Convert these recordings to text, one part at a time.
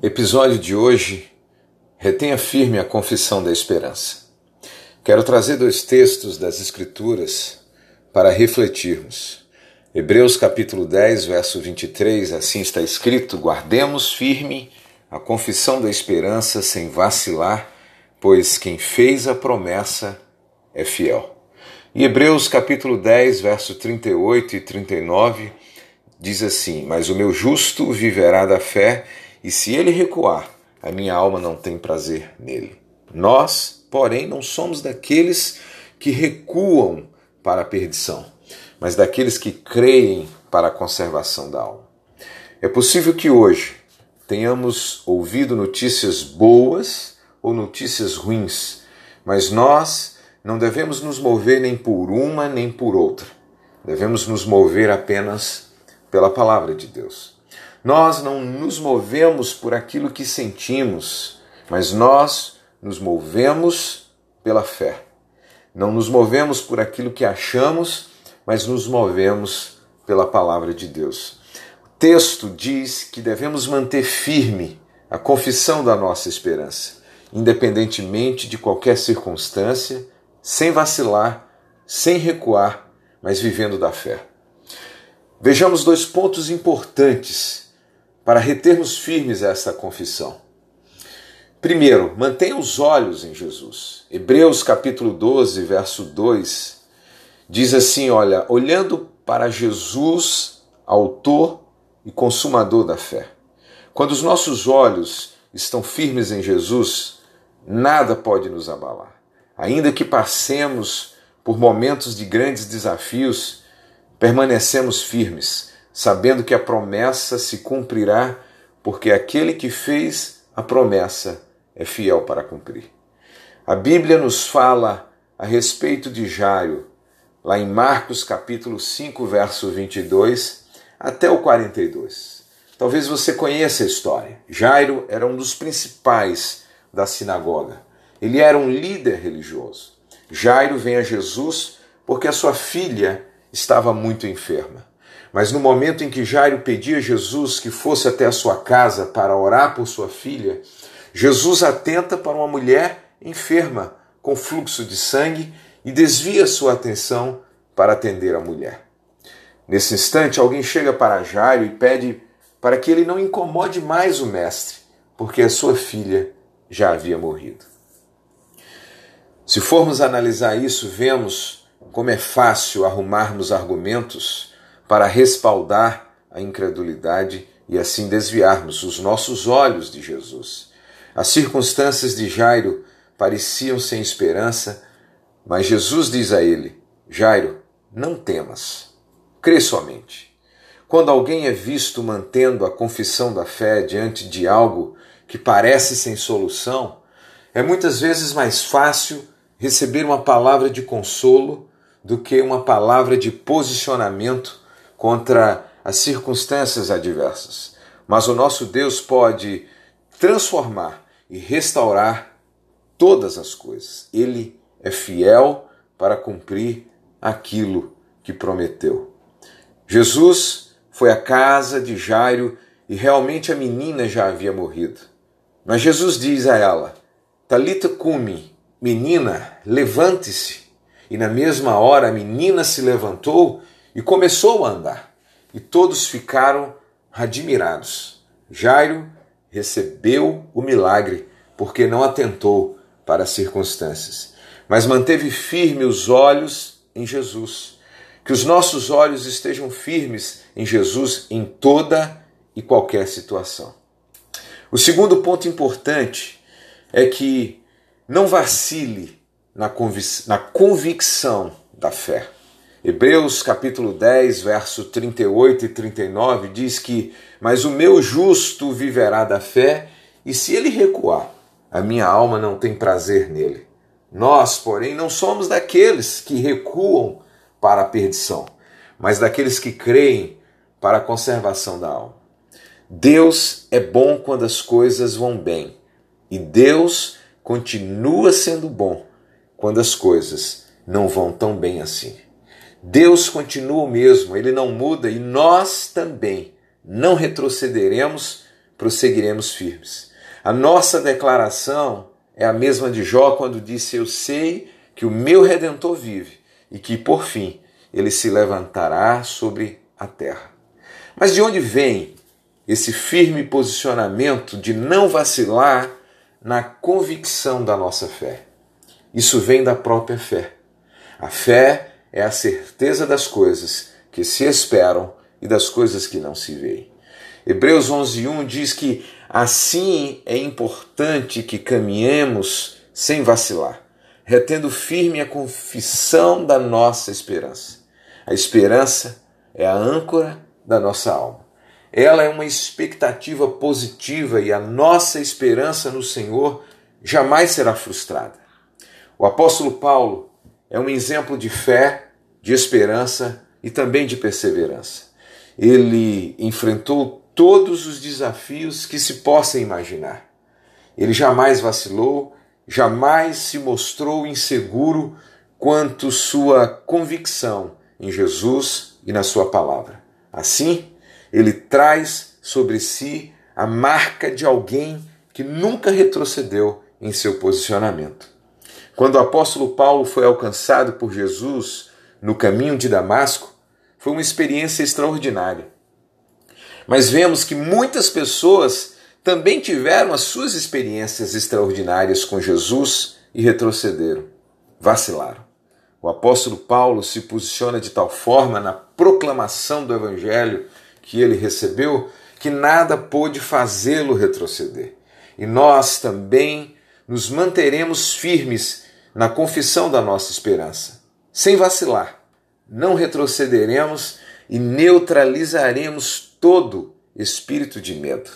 Episódio de hoje: retenha firme a confissão da esperança. Quero trazer dois textos das Escrituras para refletirmos. Hebreus capítulo 10, verso 23, assim está escrito: Guardemos firme a confissão da esperança sem vacilar, pois quem fez a promessa é fiel. E Hebreus capítulo 10, verso 38 e 39 diz assim: Mas o meu justo viverá da fé e se ele recuar, a minha alma não tem prazer nele. Nós, porém, não somos daqueles que recuam para a perdição, mas daqueles que creem para a conservação da alma. É possível que hoje tenhamos ouvido notícias boas ou notícias ruins, mas nós não devemos nos mover nem por uma nem por outra. Devemos nos mover apenas pela palavra de Deus. Nós não nos movemos por aquilo que sentimos, mas nós nos movemos pela fé. Não nos movemos por aquilo que achamos, mas nos movemos pela palavra de Deus. O texto diz que devemos manter firme a confissão da nossa esperança, independentemente de qualquer circunstância, sem vacilar, sem recuar, mas vivendo da fé. Vejamos dois pontos importantes para retermos firmes essa confissão. Primeiro, mantenha os olhos em Jesus. Hebreus capítulo 12, verso 2 diz assim: Olha, olhando para Jesus, autor e consumador da fé. Quando os nossos olhos estão firmes em Jesus, nada pode nos abalar. Ainda que passemos por momentos de grandes desafios, permanecemos firmes sabendo que a promessa se cumprirá, porque aquele que fez a promessa é fiel para cumprir. A Bíblia nos fala a respeito de Jairo, lá em Marcos capítulo 5, verso 22 até o 42. Talvez você conheça a história. Jairo era um dos principais da sinagoga. Ele era um líder religioso. Jairo vem a Jesus porque a sua filha estava muito enferma. Mas no momento em que Jairo pedia a Jesus que fosse até a sua casa para orar por sua filha, Jesus atenta para uma mulher enferma com fluxo de sangue e desvia sua atenção para atender a mulher. Nesse instante, alguém chega para Jairo e pede para que ele não incomode mais o mestre, porque a sua filha já havia morrido. Se formos analisar isso, vemos como é fácil arrumarmos argumentos para respaldar a incredulidade e assim desviarmos os nossos olhos de Jesus. As circunstâncias de Jairo pareciam sem esperança, mas Jesus diz a ele: Jairo, não temas, crê somente. Quando alguém é visto mantendo a confissão da fé diante de algo que parece sem solução, é muitas vezes mais fácil receber uma palavra de consolo do que uma palavra de posicionamento contra as circunstâncias adversas. Mas o nosso Deus pode transformar e restaurar todas as coisas. Ele é fiel para cumprir aquilo que prometeu. Jesus foi à casa de Jairo e realmente a menina já havia morrido. Mas Jesus diz a ela: Talita cumi, menina, levante-se. E na mesma hora a menina se levantou e começou a andar. E todos ficaram admirados. Jairo recebeu o milagre porque não atentou para as circunstâncias, mas manteve firme os olhos em Jesus. Que os nossos olhos estejam firmes em Jesus em toda e qualquer situação. O segundo ponto importante é que não vacile na, na convicção da fé. Hebreus capítulo 10, verso 38 e 39 diz que: Mas o meu justo viverá da fé, e se ele recuar, a minha alma não tem prazer nele. Nós, porém, não somos daqueles que recuam para a perdição, mas daqueles que creem para a conservação da alma. Deus é bom quando as coisas vão bem, e Deus continua sendo bom quando as coisas não vão tão bem assim. Deus continua o mesmo, ele não muda e nós também não retrocederemos prosseguiremos firmes. A nossa declaração é a mesma de Jó quando disse: Eu sei que o meu redentor vive e que, por fim, ele se levantará sobre a terra. Mas de onde vem esse firme posicionamento de não vacilar na convicção da nossa fé? Isso vem da própria fé. A fé é a certeza das coisas que se esperam e das coisas que não se veem. Hebreus 11:1 diz que assim é importante que caminhemos sem vacilar, retendo firme a confissão da nossa esperança. A esperança é a âncora da nossa alma. Ela é uma expectativa positiva e a nossa esperança no Senhor jamais será frustrada. O apóstolo Paulo é um exemplo de fé, de esperança e também de perseverança. Ele enfrentou todos os desafios que se possa imaginar. Ele jamais vacilou, jamais se mostrou inseguro quanto sua convicção em Jesus e na sua palavra. Assim, ele traz sobre si a marca de alguém que nunca retrocedeu em seu posicionamento. Quando o apóstolo Paulo foi alcançado por Jesus no caminho de Damasco, foi uma experiência extraordinária. Mas vemos que muitas pessoas também tiveram as suas experiências extraordinárias com Jesus e retrocederam, vacilaram. O apóstolo Paulo se posiciona de tal forma na proclamação do evangelho que ele recebeu que nada pôde fazê-lo retroceder. E nós também nos manteremos firmes na confissão da nossa esperança, sem vacilar. Não retrocederemos e neutralizaremos todo espírito de medo.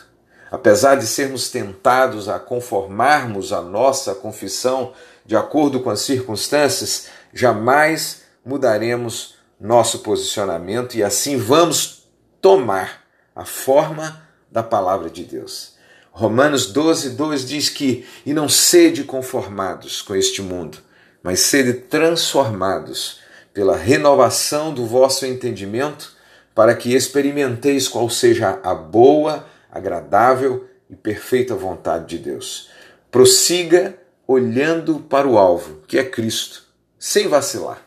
Apesar de sermos tentados a conformarmos a nossa confissão de acordo com as circunstâncias, jamais mudaremos nosso posicionamento e assim vamos tomar a forma da palavra de Deus. Romanos 12, 2 diz que: E não sede conformados com este mundo, mas sede transformados pela renovação do vosso entendimento, para que experimenteis qual seja a boa, agradável e perfeita vontade de Deus. Prossiga olhando para o alvo, que é Cristo, sem vacilar.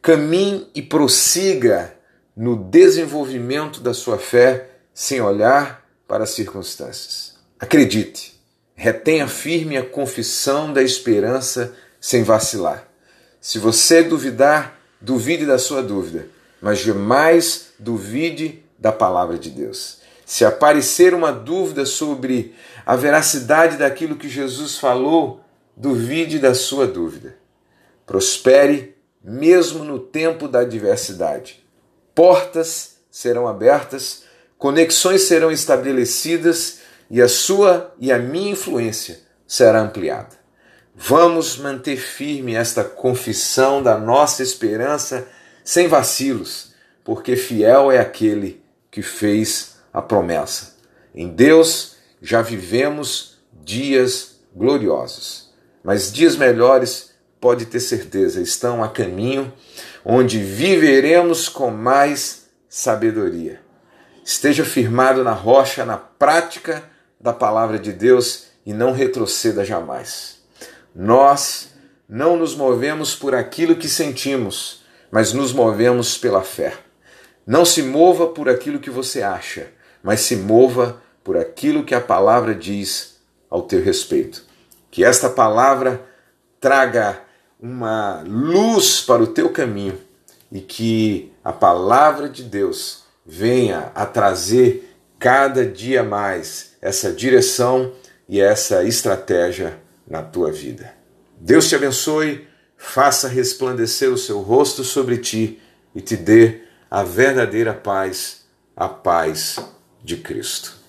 Caminhe e prossiga no desenvolvimento da sua fé sem olhar para as circunstâncias. Acredite, retenha firme a confissão da esperança sem vacilar. Se você duvidar, duvide da sua dúvida, mas jamais duvide da palavra de Deus. Se aparecer uma dúvida sobre a veracidade daquilo que Jesus falou, duvide da sua dúvida. Prospere mesmo no tempo da adversidade. Portas serão abertas, conexões serão estabelecidas e a sua e a minha influência será ampliada. Vamos manter firme esta confissão da nossa esperança sem vacilos, porque fiel é aquele que fez a promessa. Em Deus já vivemos dias gloriosos, mas dias melhores, pode ter certeza, estão a caminho, onde viveremos com mais sabedoria. Esteja firmado na rocha, na prática da palavra de Deus e não retroceda jamais. Nós não nos movemos por aquilo que sentimos, mas nos movemos pela fé. Não se mova por aquilo que você acha, mas se mova por aquilo que a palavra diz ao teu respeito. Que esta palavra traga uma luz para o teu caminho e que a palavra de Deus venha a trazer cada dia mais essa direção e essa estratégia na tua vida. Deus te abençoe, faça resplandecer o seu rosto sobre ti e te dê a verdadeira paz, a paz de Cristo.